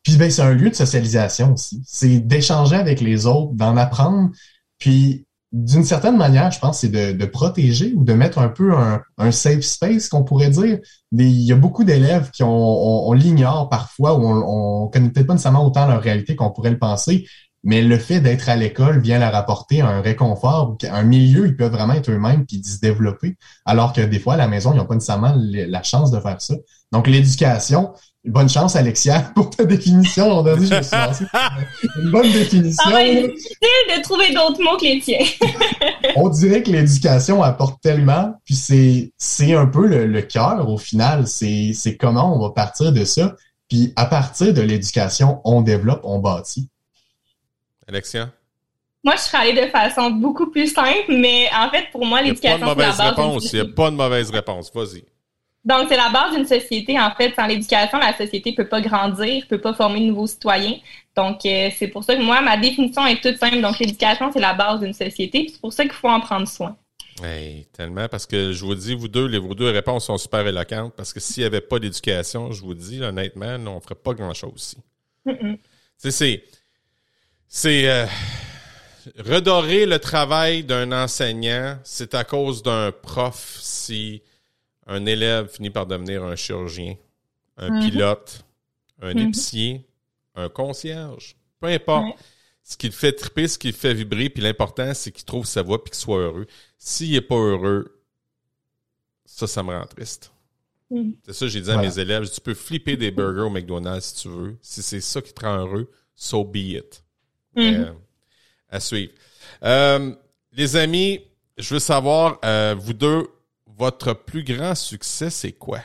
puis ben, c'est un lieu de socialisation aussi. C'est d'échanger avec les autres, d'en apprendre. Puis d'une certaine manière, je pense, c'est de, de, protéger ou de mettre un peu un, un safe space, qu'on pourrait dire. il y a beaucoup d'élèves qui ont, on, l'ignore parfois ou on, on connaît peut-être pas nécessairement autant leur réalité qu'on pourrait le penser mais le fait d'être à l'école vient leur apporter un réconfort, un milieu, ils peuvent vraiment être eux-mêmes puis se développer, alors que des fois, à la maison, ils n'ont pas nécessairement la chance de faire ça. Donc, l'éducation, bonne chance, Alexia, pour ta définition. On a dit, je me suis lancé une bonne définition. Ça va être difficile de trouver d'autres mots que les tiens. on dirait que l'éducation apporte tellement, puis c'est, c'est un peu le, le cœur au final. C'est, c'est comment on va partir de ça. Puis à partir de l'éducation, on développe, on bâtit. Alexia? Moi, je serais allée de façon beaucoup plus simple, mais en fait, pour moi, l'éducation, c'est la base. Réponse. Il n'y a pas de mauvaise réponse. Vas-y. Donc, c'est la base d'une société. En fait, sans l'éducation, la société ne peut pas grandir, ne peut pas former de nouveaux citoyens. Donc, euh, c'est pour ça que moi, ma définition est toute simple. Donc, l'éducation, c'est la base d'une société. C'est pour ça qu'il faut en prendre soin. Hey, tellement, parce que je vous dis, vous deux, les, vos deux réponses sont super éloquentes, parce que s'il n'y avait pas d'éducation, je vous dis, honnêtement, on ne ferait pas grand-chose ici. C'est... C'est... Euh, redorer le travail d'un enseignant, c'est à cause d'un prof si un élève finit par devenir un chirurgien, un mhm. pilote, un mhm. épicier, un concierge, peu importe. Ce qui le fait triper, ce qui le fait vibrer, puis l'important, c'est qu'il trouve sa voie et qu'il soit heureux. S'il n'est pas heureux, ça, ça me rend triste. Mhm. C'est ça que j'ai dit à mes élèves. Tu peux flipper des burgers au McDonald's si tu veux. Si c'est ça qui te rend heureux, so be it. Euh, à suivre. Euh, les amis, je veux savoir, euh, vous deux, votre plus grand succès, c'est quoi?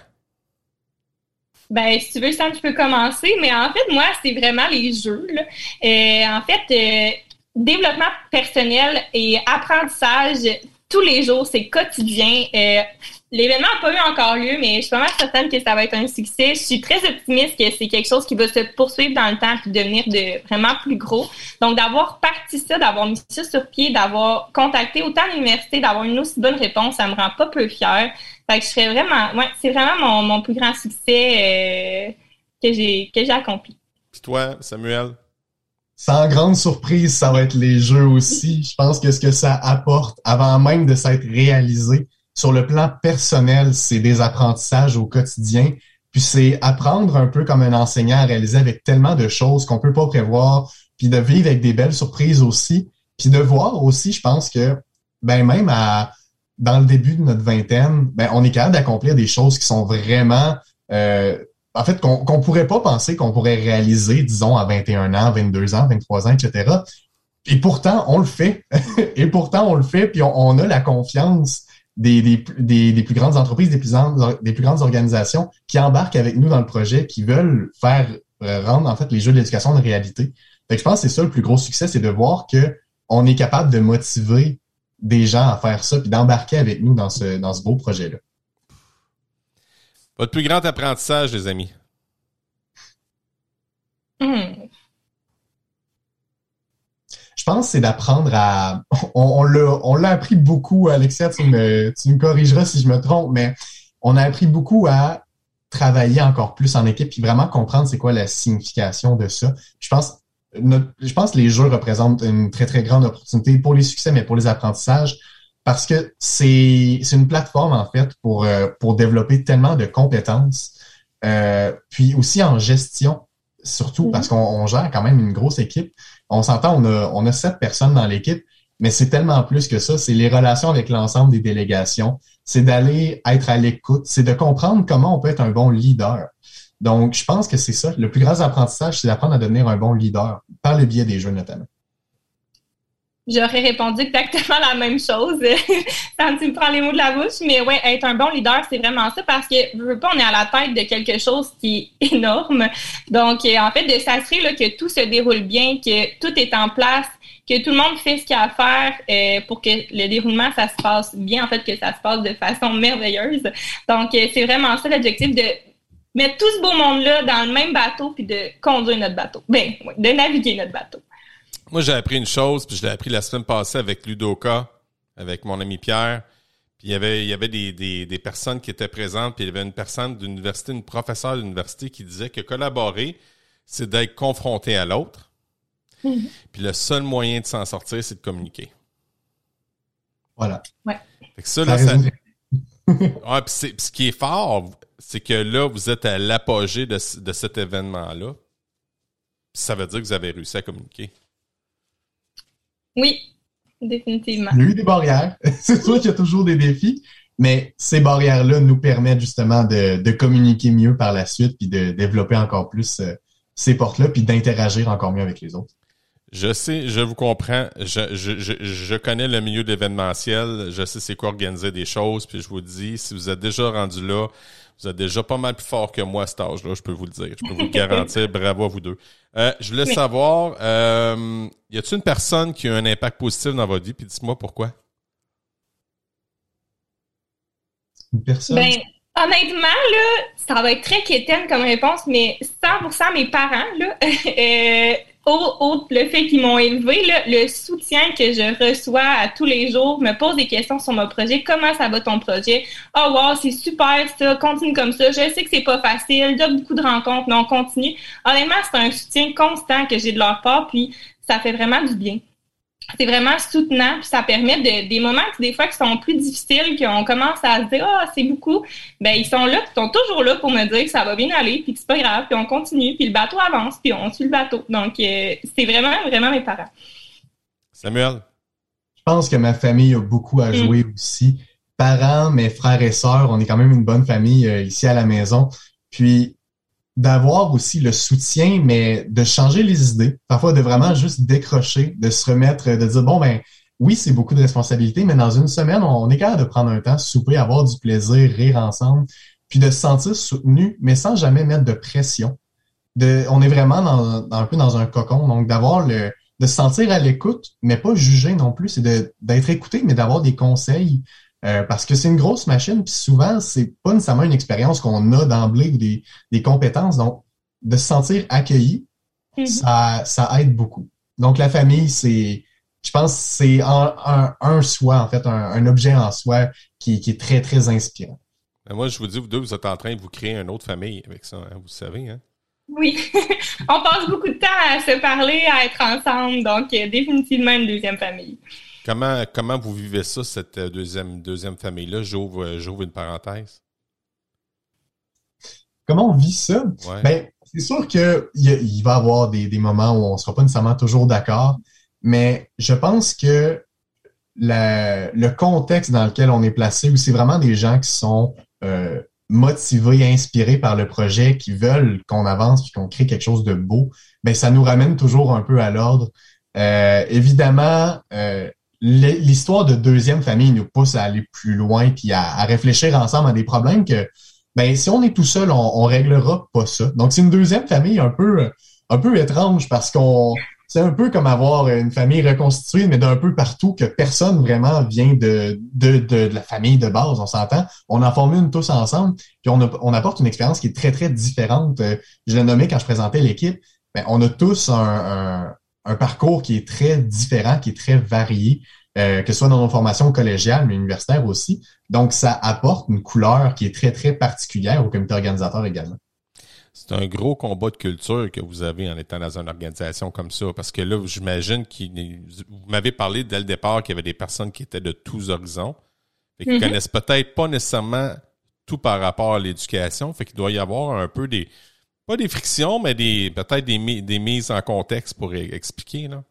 Ben, si tu veux, Sam, tu peux commencer. Mais en fait, moi, c'est vraiment les jeux. Là. Euh, en fait, euh, développement personnel et apprentissage tous les jours, c'est quotidien. Euh, L'événement n'a pas eu encore lieu, mais je suis pas mal certaine que ça va être un succès. Je suis très optimiste que c'est quelque chose qui va se poursuivre dans le temps puis devenir de vraiment plus gros. Donc, d'avoir parti ça, d'avoir mis ça sur pied, d'avoir contacté autant l'université, d'avoir une aussi bonne réponse, ça me rend pas peu fière. Fait que je serais vraiment, c'est vraiment mon, plus grand succès euh, que j'ai que j'ai accompli. Puis toi, Samuel? Sans grande surprise, ça va être les jeux aussi. Je pense que ce que ça apporte, avant même de s'être réalisé, sur le plan personnel, c'est des apprentissages au quotidien. Puis c'est apprendre un peu comme un enseignant à réaliser avec tellement de choses qu'on peut pas prévoir, puis de vivre avec des belles surprises aussi, puis de voir aussi, je pense que ben même à dans le début de notre vingtaine, ben on est capable d'accomplir des choses qui sont vraiment euh, en fait qu'on qu'on pourrait pas penser qu'on pourrait réaliser, disons à 21 ans, 22 ans, 23 ans, etc. Et pourtant on le fait. Et pourtant on le fait, puis on, a la confiance des, plus grandes entreprises, des plus, des plus grandes organisations qui embarquent avec nous dans le projet, qui veulent faire euh, rendre en fait les jeux de l'éducation une réalité. Fait je pense que c'est ça le plus gros succès, c'est de voir que on est capable de motiver des gens à faire ça puis d'embarquer avec nous dans ce dans ce beau projet-là. Votre plus grand apprentissage, les amis? Hmm pense, c'est d'apprendre à. On, l'a appris beaucoup, Alexia, tu me, tu corrigeras si je me trompe, mais on a appris beaucoup à travailler encore plus en équipe puis vraiment comprendre c'est quoi la signification de ça. Je pense, je pense que les jeux représentent une très, très grande opportunité pour les succès, mais pour les apprentissages, parce que c'est une plateforme, en fait, pour, euh, pour développer tellement de compétences. Euh, puis aussi en gestion, surtout parce qu'on gère quand même une grosse équipe on s'entend, on a, on a sept personnes dans l'équipe, mais c'est tellement plus que ça. C'est les relations avec l'ensemble des délégations. C'est d'aller être à l'écoute. C'est de comprendre comment on peut être un bon leader. Donc, je pense que c'est ça. Le plus grand apprentissage, c'est d'apprendre à devenir un bon leader, par le biais des jeux notamment. J'aurais répondu exactement la même chose quand tu me prends les mots de la bouche. Mais ouais, être un bon leader, c'est vraiment ça parce que, je veux pas, on est à la tête de quelque chose qui est énorme. Donc, euh, en fait, de s'assurer que tout se déroule bien, que tout est en place, que tout le monde fait ce qu'il a à faire euh, pour que le déroulement, ça se passe bien, en fait, que ça se passe de façon merveilleuse. Donc, euh, c'est vraiment ça l'objectif de mettre tout ce beau monde-là dans le même bateau puis de conduire notre bateau. Ben, de naviguer notre bateau. Moi, j'ai appris une chose, puis je l'ai appris la semaine passée avec Ludoka, avec mon ami Pierre. Puis il y avait, il y avait des, des, des personnes qui étaient présentes, puis il y avait une personne d'université, une professeure d'université qui disait que collaborer, c'est d'être confronté à l'autre. Mm-hmm. Puis le seul moyen de s'en sortir, c'est de communiquer. Voilà. Ouais. Fait que ça, là, ça... ouais, puis ce qui est fort, c'est que là, vous êtes à l'apogée de, de cet événement-là. Ça veut dire que vous avez réussi à communiquer. Oui, définitivement. Il y a eu des barrières. c'est sûr qu'il y a toujours des défis, Mais ces barrières-là nous permettent justement de, de, communiquer mieux par la suite, puis de développer encore plus euh, ces portes-là, puis d'interagir encore mieux avec les autres. Je sais, je vous comprends. Je, je, je, je connais le milieu d'événementiel. Je sais c'est quoi organiser des choses. Puis je vous dis, si vous êtes déjà rendu là, vous êtes déjà pas mal plus fort que moi à cet âge-là, je peux vous le dire. Je peux vous le garantir. Bravo à vous deux. Euh, je voulais savoir, euh, y a-t-il une personne qui a un impact positif dans votre vie? Puis dites-moi pourquoi. Une personne? Ben, honnêtement, là, ça va être très quétaine comme réponse, mais 100% mes parents, là, euh, autre le fait qu'ils m'ont élevé, le soutien que je reçois à tous les jours, me pose des questions sur mon projet, comment ça va ton projet? Oh wow, c'est super ça, continue comme ça. Je sais que c'est pas facile, il y a beaucoup de rencontres, mais on continue. Honnêtement, c'est un soutien constant que j'ai de leur part, puis ça fait vraiment du bien c'est vraiment soutenant, puis ça permet de, des moments qui des fois qui sont plus difficiles, qu'on commence à se dire ah c'est beaucoup, ben ils sont là, ils sont toujours là pour me dire que ça va bien aller, puis que c'est pas grave, puis on continue, puis le bateau avance, puis on suit le bateau. Donc euh, c'est vraiment vraiment mes parents. Samuel? Je pense que ma famille a beaucoup à mm. jouer aussi. Parents, mes frères et sœurs, on est quand même une bonne famille euh, ici à la maison. Puis d'avoir aussi le soutien, mais de changer les idées, parfois de vraiment juste décrocher, de se remettre, de dire, bon, ben oui, c'est beaucoup de responsabilités, mais dans une semaine, on est capable de prendre un temps, souper, avoir du plaisir, rire ensemble, puis de se sentir soutenu, mais sans jamais mettre de pression. On est vraiment dans, un peu dans un cocon, donc d'avoir le, de se sentir à l'écoute, mais pas juger non plus, c'est d'être écouté, mais d'avoir des conseils, euh, parce que c'est une grosse machine, puis souvent, c'est pas nécessairement une expérience qu'on a d'emblée ou des, des, compétences. Donc, de se sentir accueilli, mm-hmm. ça, ça aide beaucoup. Donc, la famille, c'est, je pense, c'est un, un, un, soi, en fait, un, un objet en soi qui, qui, est très, très inspirant. Ben, moi, je vous dis, vous deux, vous êtes en train de vous créer une autre famille avec ça, hein, vous savez, hein? Oui, on passe beaucoup de temps à se parler, à être ensemble, donc euh, définitivement une deuxième famille. Comment, comment vous vivez ça, cette euh, deuxième, deuxième famille-là? J'ouvre, euh, j'ouvre une parenthèse. Comment on vit ça? Ben, c'est sûr qu'il il va y avoir des, des, moments où on ne sera pas nécessairement toujours d'accord, mais je pense que la, le contexte dans lequel on est placé, où c'est vraiment des gens qui sont euh, motivés, inspirés par le projet, qui veulent qu'on avance puis qu'on crée quelque chose de beau, ben ça nous ramène toujours un peu à l'ordre. Euh, évidemment, euh, l'histoire de deuxième famille nous pousse à aller plus loin puis à, réfléchir ensemble à des problèmes que ben si on est tout seul, on, on réglera pas ça. Donc c'est une deuxième famille un peu un peu étrange parce qu'on c'est un peu comme avoir une famille reconstituée, mais d'un peu partout, que personne vraiment vient de, de, de, la famille de base, on s'entend. On en forme une tous ensemble, puis on, on apporte une expérience qui est très, très différente. Je l'ai nommé quand je présentais l'équipe. Ben, on a tous un, un parcours qui est très différent, qui est très varié, euh, que ce soit dans nos formations collégiales, mais universitaires aussi. Donc, ça apporte une couleur qui est très, très particulière au comité organisateur également. C'est un gros combat de culture que vous avez en étant dans une organisation comme ça, parce que là, j'imagine que vous m'avez parlé dès le départ qu'il y avait des personnes qui étaient de tous horizons, et qui mm-hmm. connaissent peut-être pas nécessairement tout par rapport à l'éducation, fait qu'il doit y avoir un peu des, pas des frictions, mais des peut-être des, mises en contexte pour expliquer, là.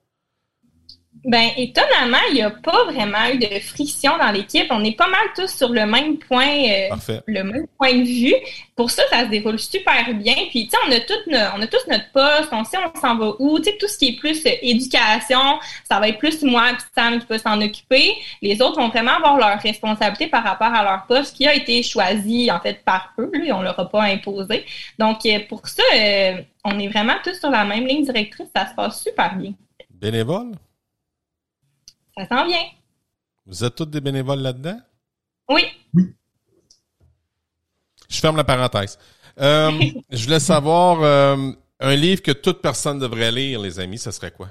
Ben, étonnamment, il n'y a pas vraiment eu de friction dans l'équipe. On est pas mal tous sur le même point, euh, le même point de vue. Pour ça, ça se déroule super bien. Puis, tu sais, on a on a tous notre poste, on sait on s'en va où. Tu sais, tout ce qui est plus euh, éducation, ça va être plus moi et Sam qui peut s'en occuper. Les autres vont vraiment avoir leur responsabilité par rapport à leur poste qui a été choisi, en fait, par eux. Là, on leur a pas imposé. Donc, euh, pour ça, on est vraiment tous sur la même ligne directrice. Ça se passe super bien. Bénévole? Ça s'en vient. Vous êtes tous des bénévoles là-dedans? Oui. Oui. Je ferme la parenthèse. Euh, je voulais savoir, euh, un livre que toute personne devrait lire, les amis, ce serait quoi?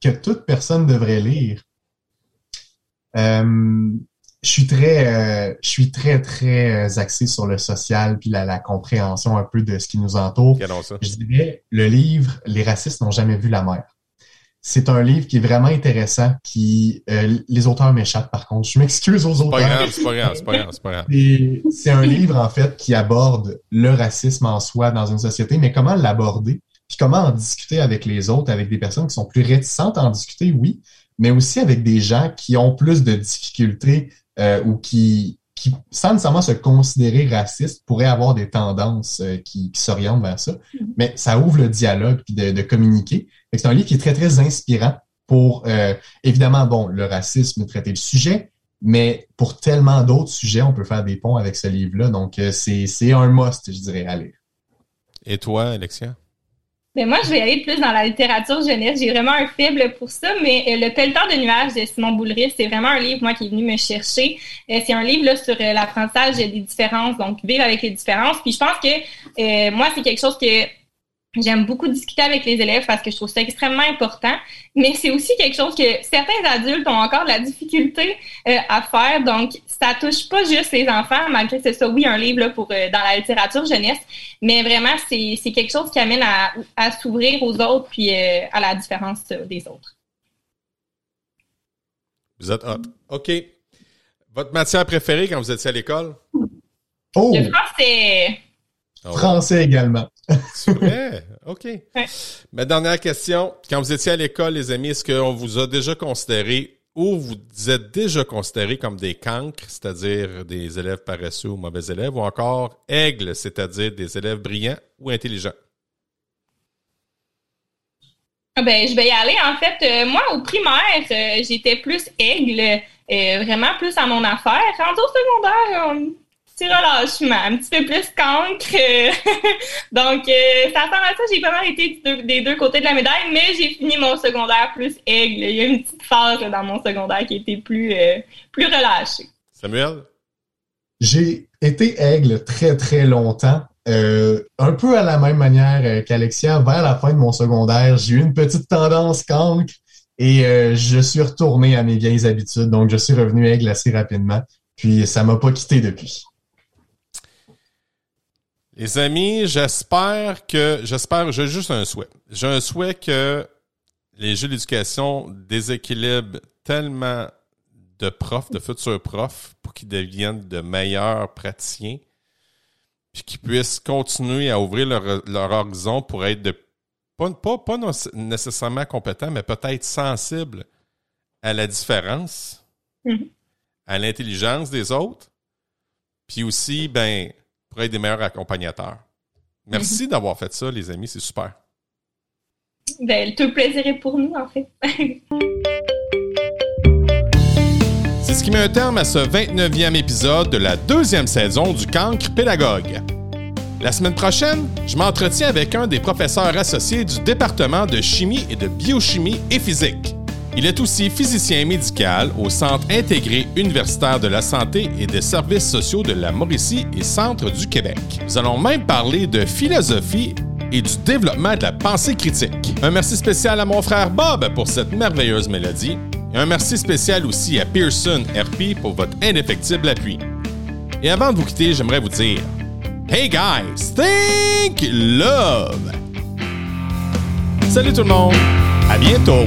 Que toute personne devrait lire. Euh, je suis très, je suis très, très axé sur le social puis la, la, compréhension un peu de ce qui nous entoure. Je dirais le livre Les racistes n'ont jamais vu la mer c'est un livre qui est vraiment intéressant, qui euh, les auteurs m'échappent par contre. Je m'excuse aux auteurs. C'est pas grave, c'est pas grave, c'est pas grave. C'est un livre en fait qui aborde le racisme en soi dans une société, mais comment l'aborder, puis comment en discuter avec les autres, avec des personnes qui sont plus réticentes à en discuter, oui, mais aussi avec des gens qui ont plus de difficultés euh, ou qui, qui, sans nécessairement se considérer raciste, pourraient avoir des tendances euh, qui, qui s'orientent vers ça. Mm-hmm. Mais ça ouvre le dialogue puis de, de communiquer. C'est un livre qui est très, très inspirant pour, euh, évidemment, bon, le racisme, traiter le sujet, mais pour tellement d'autres sujets, on peut faire des ponts avec ce livre-là. Donc, euh, c'est un must, je dirais, à lire. Et toi, Alexia? Mais moi, je vais aller plus dans la littérature jeunesse. J'ai vraiment un faible pour ça, mais euh, Le Pelleteur de nuages de Simon Boulris, c'est vraiment un livre, moi, qui est venu me chercher. Euh, c'est un livre là, sur l'apprentissage des différences, donc vivre avec les différences. Puis je pense que moi, c'est quelque chose que J'aime beaucoup discuter avec les élèves parce que je trouve ça extrêmement important, mais c'est aussi quelque chose que certains adultes ont encore de la difficulté euh, à faire. Donc, ça touche pas juste les enfants, malgré que c'est ça, oui, un livre là, pour euh, dans la littérature jeunesse, mais vraiment, c'est, c'est quelque chose qui amène à, à s'ouvrir aux autres puis euh, à la différence des autres. Vous êtes hot. OK. Votre matière préférée quand vous étiez à l'école? Oh! Le français. Ah français également. C'est vrai? OK. Ma dernière question. Quand vous étiez à l'école, les amis, est-ce qu'on vous a déjà considéré ou vous êtes déjà considérés comme des cancres, c'est-à-dire des élèves paresseux ou mauvais élèves, ou encore aigles, c'est-à-dire des élèves brillants ou intelligents? Ah ben, je vais y aller. En fait, euh, moi, au primaire, euh, j'étais plus aigle, euh, vraiment plus à mon affaire. Rendu au secondaire, relâchement, un petit peu plus cancre. Donc, euh, ça ressemble à ça. J'ai pas mal été des deux côtés de la médaille, mais j'ai fini mon secondaire plus aigle. Il y a une petite phase dans mon secondaire qui était plus, euh, plus relâchée. Samuel? J'ai été aigle très, très longtemps. Euh, un peu à la même manière qu'Alexia, vers la fin de mon secondaire, j'ai eu une petite tendance cancre et je suis retourné à mes vieilles habitudes. Donc, je suis revenu aigle assez rapidement. Puis, ça m'a pas quitté depuis. Les amis, j'espère que, j'espère, j'ai juste un souhait. J'ai un souhait que les jeux d'éducation déséquilibrent tellement de profs, de futurs profs, pour qu'ils deviennent de meilleurs praticiens, puis qu'ils puissent continuer à ouvrir leur, horizon pour être de, pas, pas, pas nécessairement compétents, mais peut-être sensibles à la différence, mm-hmm. à l'intelligence des autres, puis aussi, ben, pour être des meilleurs accompagnateurs. Merci mhm. d'avoir fait ça, les amis, c'est super. Ben, tout le plaisir est pour nous, en fait. c'est ce qui met un terme à ce 29e épisode de la deuxième saison du Cancre Pédagogue. La semaine prochaine, je m'entretiens avec un des professeurs associés du département de chimie et de biochimie et physique. Il est aussi physicien médical au Centre intégré universitaire de la santé et des services sociaux de la Mauricie et Centre du Québec. Nous allons même parler de philosophie et du développement de la pensée critique. Un merci spécial à mon frère Bob pour cette merveilleuse mélodie et un merci spécial aussi à Pearson RP pour votre indéfectible appui. Et avant de vous quitter, j'aimerais vous dire Hey guys, think love! Salut tout le monde, à bientôt!